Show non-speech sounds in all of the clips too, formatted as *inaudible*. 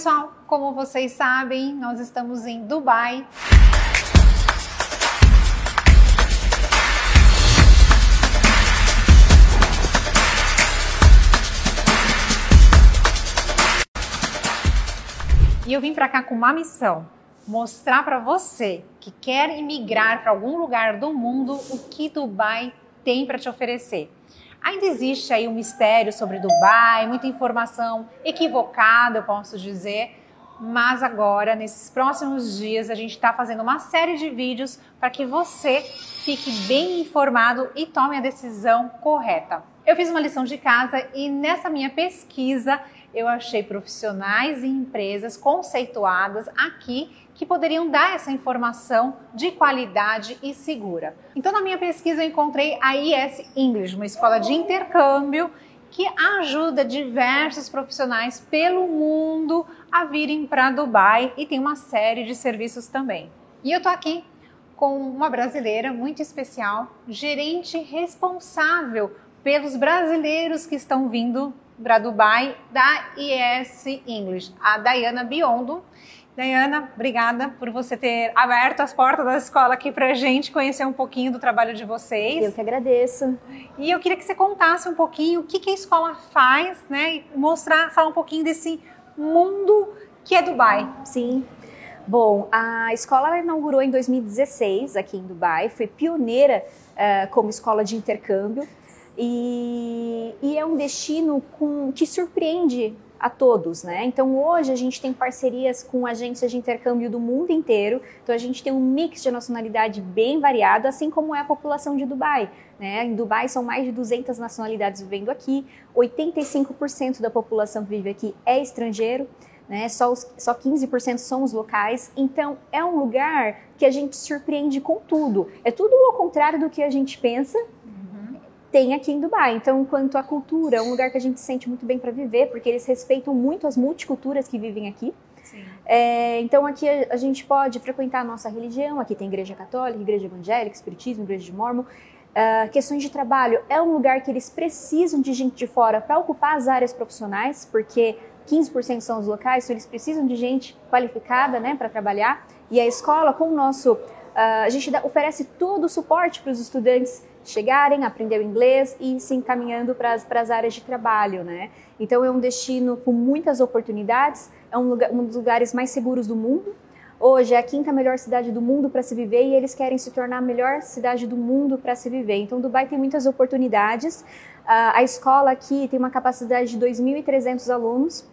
pessoal, como vocês sabem, nós estamos em Dubai. E eu vim para cá com uma missão: mostrar para você que quer imigrar para algum lugar do mundo o que Dubai tem para te oferecer. Ainda existe aí um mistério sobre Dubai, muita informação equivocada, eu posso dizer. Mas agora, nesses próximos dias, a gente está fazendo uma série de vídeos para que você fique bem informado e tome a decisão correta. Eu fiz uma lição de casa e nessa minha pesquisa eu achei profissionais e empresas conceituadas aqui que poderiam dar essa informação de qualidade e segura. Então, na minha pesquisa, eu encontrei a IS English, uma escola de intercâmbio que ajuda diversos profissionais pelo mundo a virem para Dubai e tem uma série de serviços também. E eu tô aqui com uma brasileira muito especial, gerente responsável pelos brasileiros que estão vindo para Dubai da IS English, a Dayana Biondo. Dayana, obrigada por você ter aberto as portas da escola aqui para a gente conhecer um pouquinho do trabalho de vocês. Eu que agradeço. E eu queria que você contasse um pouquinho o que, que a escola faz, né? E mostrar, falar um pouquinho desse mundo que é Dubai. Sim. Bom, a escola inaugurou em 2016 aqui em Dubai, foi pioneira uh, como escola de intercâmbio. E, e é um destino com, que surpreende a todos, né? Então hoje a gente tem parcerias com agências de intercâmbio do mundo inteiro. Então a gente tem um mix de nacionalidade bem variado, assim como é a população de Dubai. Né? Em Dubai são mais de 200 nacionalidades vivendo aqui. 85% da população que vive aqui é estrangeiro. Né? Só, os, só 15% são os locais. Então é um lugar que a gente surpreende com tudo. É tudo ao contrário do que a gente pensa tem aqui em Dubai. Então, quanto à cultura, é um lugar que a gente se sente muito bem para viver, porque eles respeitam muito as multiculturas que vivem aqui. É, então, aqui a, a, gente pode frequentar a nossa religião, aqui tem igreja católica, igreja evangélica, espiritismo, igreja de mormon. Uh, questões de trabalho, é um lugar que eles precisam de gente de fora para ocupar as áreas profissionais, porque 15% são os locais, então eles precisam de gente qualificada né, para trabalhar. E a escola, com o nosso. Uh, a gente dá, oferece todo o suporte para os estudantes chegarem, aprender o inglês e se encaminhando para as áreas de trabalho, né? Então é um destino com muitas oportunidades, é um, lugar, um dos lugares mais seguros do mundo. Hoje é a quinta melhor cidade do mundo para se viver e eles querem se tornar a melhor cidade do mundo para se viver. Então Dubai tem muitas oportunidades. Uh, a escola aqui tem uma capacidade de 2.300 alunos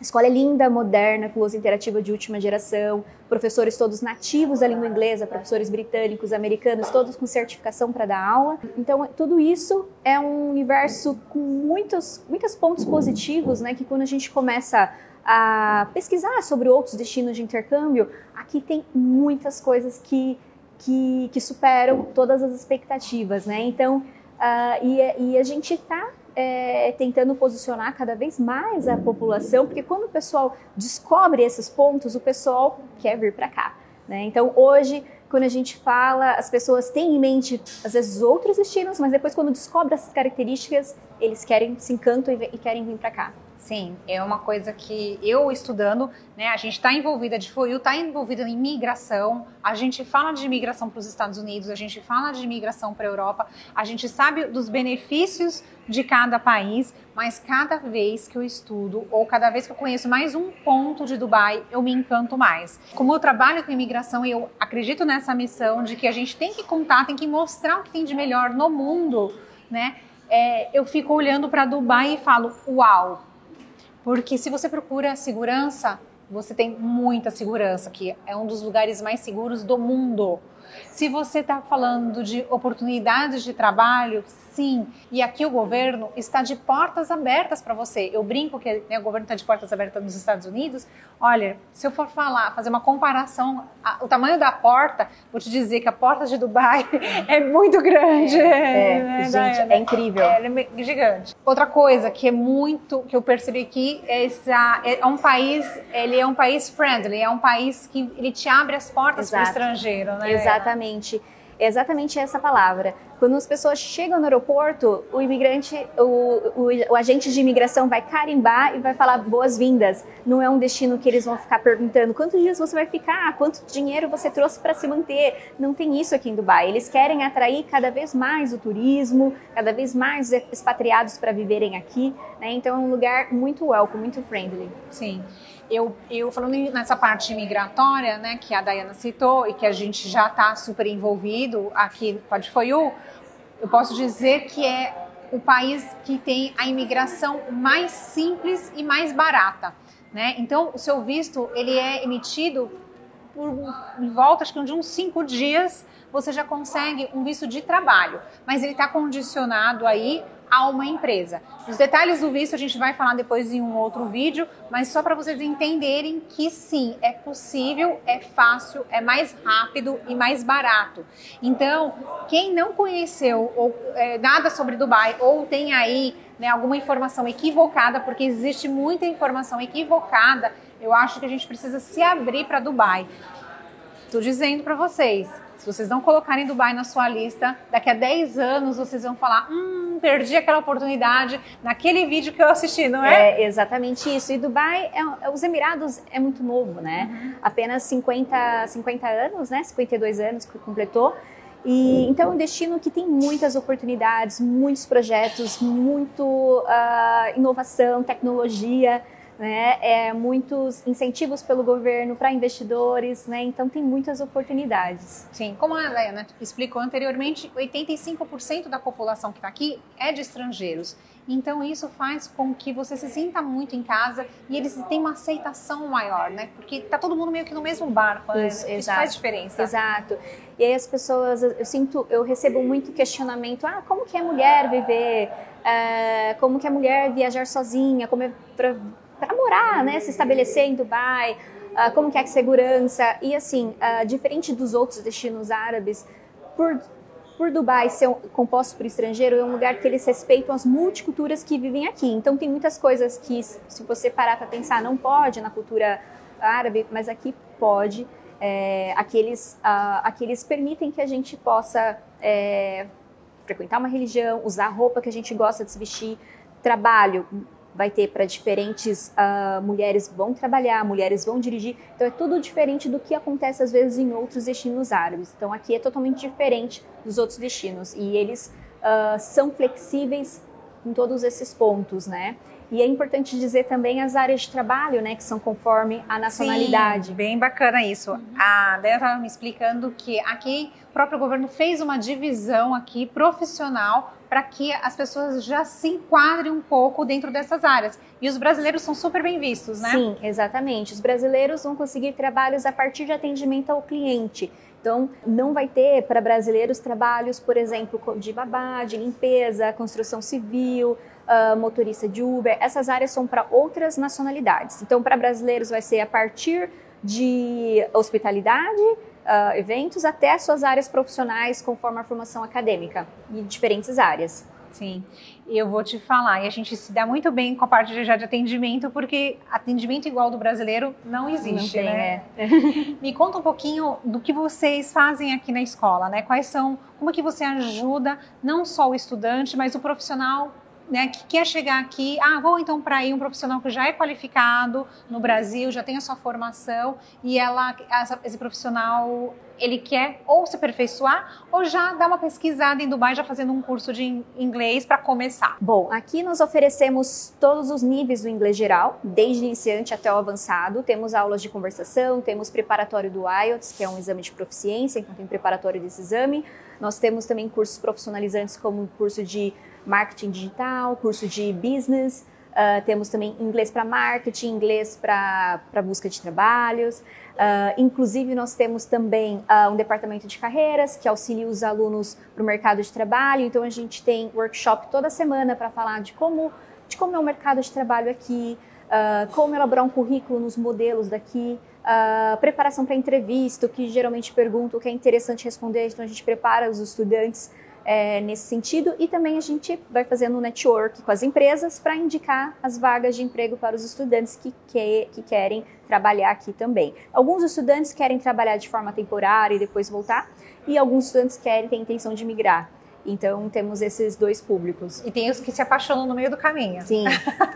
escola é linda, moderna, com lousa interativa de última geração, professores todos nativos da língua inglesa, professores britânicos, americanos, todos com certificação para dar aula. Então, tudo isso é um universo com muitos, muitos pontos positivos, né? Que quando a gente começa a pesquisar sobre outros destinos de intercâmbio, aqui tem muitas coisas que, que, que superam todas as expectativas, né? Então, uh, e, e a gente está é, tentando posicionar cada vez mais a população, porque quando o pessoal descobre esses pontos, o pessoal quer vir para cá. Né? Então, hoje, quando a gente fala, as pessoas têm em mente, às vezes, outros destinos, mas depois, quando descobrem essas características, eles querem, se encantam e, e querem vir para cá. Sim, é uma coisa que eu estudando, né, a gente está envolvida de FOIU, está envolvida em migração, a gente fala de migração para os Estados Unidos, a gente fala de migração para a Europa, a gente sabe dos benefícios de cada país, mas cada vez que eu estudo ou cada vez que eu conheço mais um ponto de Dubai, eu me encanto mais. Como eu trabalho com imigração e eu acredito nessa missão de que a gente tem que contar, tem que mostrar o que tem de melhor no mundo, né? É, eu fico olhando para Dubai e falo, uau, porque se você procura segurança, você tem muita segurança, que é um dos lugares mais seguros do mundo. Se você está falando de oportunidades de trabalho, sim. E aqui o governo está de portas abertas para você. Eu brinco que né, o governo está de portas abertas nos Estados Unidos. Olha, se eu for falar, fazer uma comparação, a, o tamanho da porta, vou te dizer que a porta de Dubai *laughs* é muito grande. É, é né, gente, é incrível. É, é, gigante. Outra coisa que é muito, que eu percebi aqui, é, essa, é um país, ele é um país friendly, é um país que ele te abre as portas para o estrangeiro, né? Exatamente. Exatamente essa palavra. Quando as pessoas chegam no aeroporto, o imigrante, o, o, o agente de imigração vai carimbar e vai falar boas-vindas. Não é um destino que eles vão ficar perguntando quantos dias você vai ficar, quanto dinheiro você trouxe para se manter. Não tem isso aqui em Dubai. Eles querem atrair cada vez mais o turismo, cada vez mais expatriados para viverem aqui. Né? Então é um lugar muito welcome, muito friendly. Sim. Eu, eu falando nessa parte migratória, né, que a Dayana citou e que a gente já está super envolvido aqui no Pode Foi U, eu posso dizer que é o país que tem a imigração mais simples e mais barata, né? Então, o seu visto ele é emitido por em volta acho que de uns cinco dias você já consegue um visto de trabalho, mas ele está condicionado aí a uma empresa. Os detalhes do visto a gente vai falar depois em um outro vídeo, mas só para vocês entenderem que sim, é possível, é fácil, é mais rápido e mais barato. Então, quem não conheceu ou, é, nada sobre Dubai ou tem aí né, alguma informação equivocada, porque existe muita informação equivocada, eu acho que a gente precisa se abrir para Dubai. Estou dizendo para vocês, se vocês não colocarem Dubai na sua lista, daqui a 10 anos vocês vão falar: hum, perdi aquela oportunidade naquele vídeo que eu assisti, não é? É exatamente isso. E Dubai, é, os Emirados é muito novo, né? Uhum. Apenas 50, 50 anos, né? 52 anos que completou. E, então é um destino que tem muitas oportunidades, muitos projetos, muito uh, inovação, tecnologia né? É, muitos incentivos pelo governo para investidores, né? Então tem muitas oportunidades. Sim, como a Helena explicou anteriormente, 85% da população que está aqui é de estrangeiros. Então isso faz com que você se sinta muito em casa e eles têm uma aceitação maior, né? Porque tá todo mundo meio que no mesmo barco, né? Isso, isso faz diferença. Exato. E aí as pessoas, eu sinto, eu recebo muito questionamento, ah, como que é mulher viver, uh, como que é mulher viajar sozinha, como é pra para morar, né, se estabelecer em Dubai, uh, como que é a segurança e assim, uh, diferente dos outros destinos árabes, por por Dubai ser composto por estrangeiro, é um lugar que eles respeitam as multiculturas que vivem aqui. Então tem muitas coisas que, se você parar para pensar, não pode na cultura árabe, mas aqui pode. É, aqueles, uh, permitem que a gente possa é, frequentar uma religião, usar a roupa que a gente gosta de se vestir, trabalho, vai ter para diferentes uh, mulheres vão trabalhar, mulheres vão dirigir. Então é tudo diferente do que acontece às vezes em outros destinos árabes. Então aqui é totalmente diferente dos outros destinos e eles uh, são flexíveis em todos esses pontos, né? E é importante dizer também as áreas de trabalho, né, que são conforme a nacionalidade. Sim, bem bacana isso. Uhum. A Débora estava me explicando que aqui o próprio governo fez uma divisão aqui profissional para que as pessoas já se enquadrem um pouco dentro dessas áreas. E os brasileiros são super bem vistos, né? Sim, exatamente. Os brasileiros vão conseguir trabalhos a partir de atendimento ao cliente. Então, não vai ter para brasileiros trabalhos, por exemplo, de babá, de limpeza, construção civil, uh, motorista de Uber. Essas áreas são para outras nacionalidades. Então, para brasileiros vai ser a partir de hospitalidade, uh, eventos, até as suas áreas profissionais, conforme a formação acadêmica, em diferentes áreas. Sim, eu vou te falar, e a gente se dá muito bem com a parte de, já de atendimento, porque atendimento igual do brasileiro não existe, não tem, né? É. *laughs* *laughs* Me conta um pouquinho do que vocês fazem aqui na escola, né? Quais são, como é que você ajuda não só o estudante, mas o profissional né, que quer chegar aqui, ah, vou então para aí um profissional que já é qualificado no Brasil, já tem a sua formação e ela, esse profissional, ele quer ou se aperfeiçoar ou já dar uma pesquisada em Dubai, já fazendo um curso de inglês para começar. Bom, aqui nós oferecemos todos os níveis do inglês geral, desde iniciante até o avançado. Temos aulas de conversação, temos preparatório do IELTS, que é um exame de proficiência, então tem preparatório desse exame. Nós temos também cursos profissionalizantes como o curso de marketing digital, curso de business, uh, temos também inglês para marketing, inglês para busca de trabalhos. Uh, inclusive, nós temos também uh, um departamento de carreiras que auxilia os alunos para o mercado de trabalho. Então, a gente tem workshop toda semana para falar de como, de como é o mercado de trabalho aqui, uh, como elaborar um currículo nos modelos daqui, preparação para entrevista, que geralmente perguntam o que é interessante responder. Então, a gente prepara os estudantes é, nesse sentido e também a gente vai fazendo um network com as empresas para indicar as vagas de emprego para os estudantes que, que, que querem trabalhar aqui também. Alguns estudantes querem trabalhar de forma temporária e depois voltar, e alguns estudantes querem ter intenção de migrar. Então temos esses dois públicos. E tem os que se apaixonam no meio do caminho. Sim,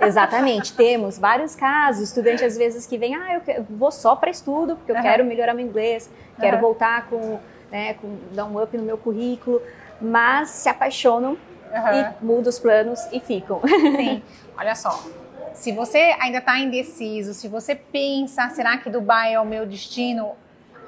exatamente. *laughs* temos vários casos, estudante às vezes que vem, ah, eu vou só para estudo, porque eu uhum. quero melhorar meu inglês, quero uhum. voltar com, né, com dar um up no meu currículo, mas se apaixonam uhum. e mudam os planos e ficam. Sim, olha só. Se você ainda está indeciso, se você pensa, será que Dubai é o meu destino?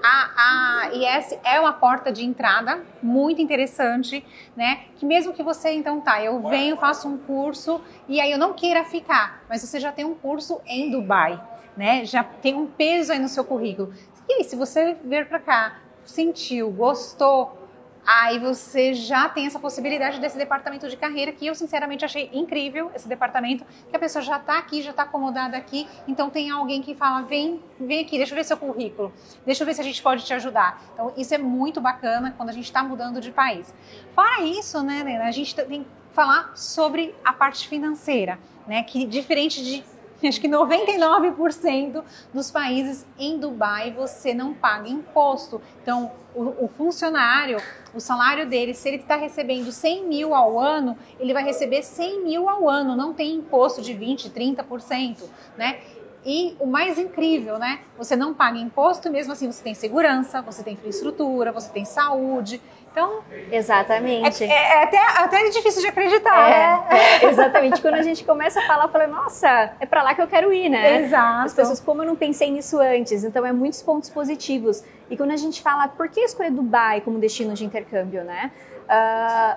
a, a IS é uma porta de entrada muito interessante, né? Que mesmo que você então tá, eu venho, faço um curso e aí eu não queira ficar, mas você já tem um curso em Dubai, né? Já tem um peso aí no seu currículo. E aí, se você vir para cá, sentiu, gostou, aí você já tem essa possibilidade desse departamento de carreira que eu sinceramente achei incrível esse departamento que a pessoa já está aqui já está acomodada aqui. Então tem alguém que fala vem vem aqui deixa eu ver seu currículo. Deixa eu ver se a gente pode te ajudar. Então isso é muito bacana quando a gente está mudando de país. Fora isso né Nena, a gente tem que falar sobre a parte financeira né que diferente de *laughs* acho que 99% dos países em Dubai você não paga imposto. Então, o, o funcionário, o salário dele, se ele está recebendo 100 mil ao ano, ele vai receber 100 mil ao ano, não tem imposto de 20%, 30%, né? E o mais incrível, né? Você não paga imposto, mesmo assim você tem segurança, você tem infraestrutura, você tem saúde. Então. Exatamente. É, é, é até, até difícil de acreditar, é, né? É, exatamente. Quando a gente começa a falar, eu falo, nossa, é para lá que eu quero ir, né? Exato. As pessoas, como eu não pensei nisso antes? Então, é muitos pontos positivos. E quando a gente fala, por que escolher Dubai como destino de intercâmbio, né? Uh,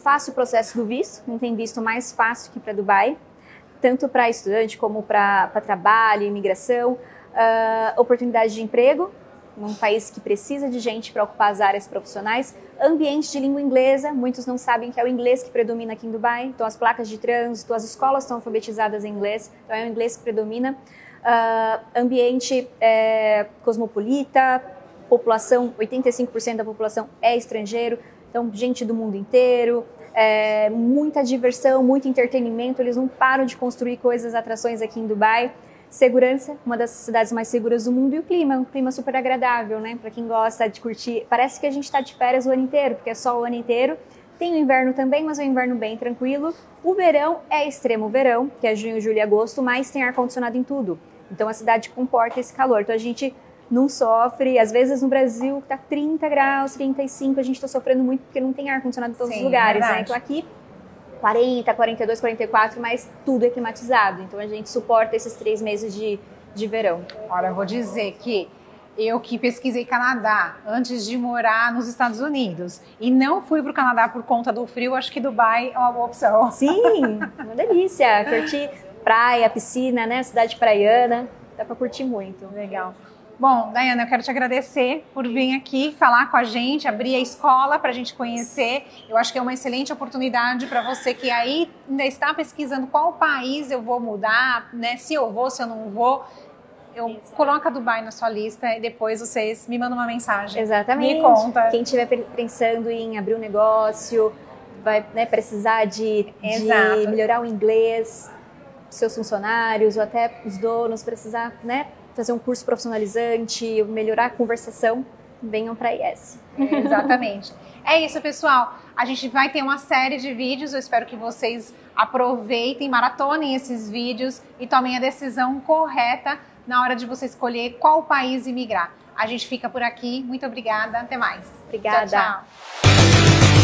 fácil o processo do visto, não tem visto mais fácil que para Dubai, tanto para estudante como para trabalho, imigração, uh, oportunidade de emprego, num país que precisa de gente para ocupar as áreas profissionais, ambiente de língua inglesa, muitos não sabem que é o inglês que predomina aqui em Dubai, então as placas de trânsito, as escolas estão alfabetizadas em inglês, então é o inglês que predomina. Uh, ambiente é, cosmopolita, população, 85% da população é estrangeiro, então gente do mundo inteiro, é, muita diversão, muito entretenimento, eles não param de construir coisas, atrações aqui em Dubai. Segurança, uma das cidades mais seguras do mundo, e o clima, um clima super agradável, né? Para quem gosta de curtir. Parece que a gente está de férias o ano inteiro, porque é só o ano inteiro. Tem o inverno também, mas é um inverno bem tranquilo. O verão é extremo verão, que é junho, julho e agosto, mas tem ar-condicionado em tudo. Então a cidade comporta esse calor. Então a gente não sofre. Às vezes no Brasil tá 30 graus, 35, a gente está sofrendo muito porque não tem ar-condicionado em todos Sim, os lugares, né? Então aqui 40, 42, 44, mas tudo é climatizado. Então a gente suporta esses três meses de, de verão. Olha, eu vou dizer que eu que pesquisei Canadá antes de morar nos Estados Unidos e não fui para o Canadá por conta do frio, acho que Dubai é uma boa opção. Sim, *laughs* uma delícia. Curtir praia, piscina, né? Cidade praiana, dá para curtir muito. Legal. Bom, Dayana, eu quero te agradecer por vir aqui falar com a gente, abrir a escola para a gente conhecer. Eu acho que é uma excelente oportunidade para você que aí ainda está pesquisando qual país eu vou mudar, né? Se eu vou, se eu não vou. Eu Isso. coloca Dubai na sua lista e depois vocês me mandam uma mensagem. Exatamente. Me conta. Quem estiver pensando em abrir um negócio, vai né, precisar de, de melhorar o inglês, seus funcionários ou até os donos precisar, né? Fazer um curso profissionalizante, melhorar a conversação, venham para a IES. É, exatamente. É isso, pessoal. A gente vai ter uma série de vídeos. Eu espero que vocês aproveitem, maratonem esses vídeos e tomem a decisão correta na hora de você escolher qual país imigrar. A gente fica por aqui. Muito obrigada. Até mais. Obrigada. Tchau, tchau.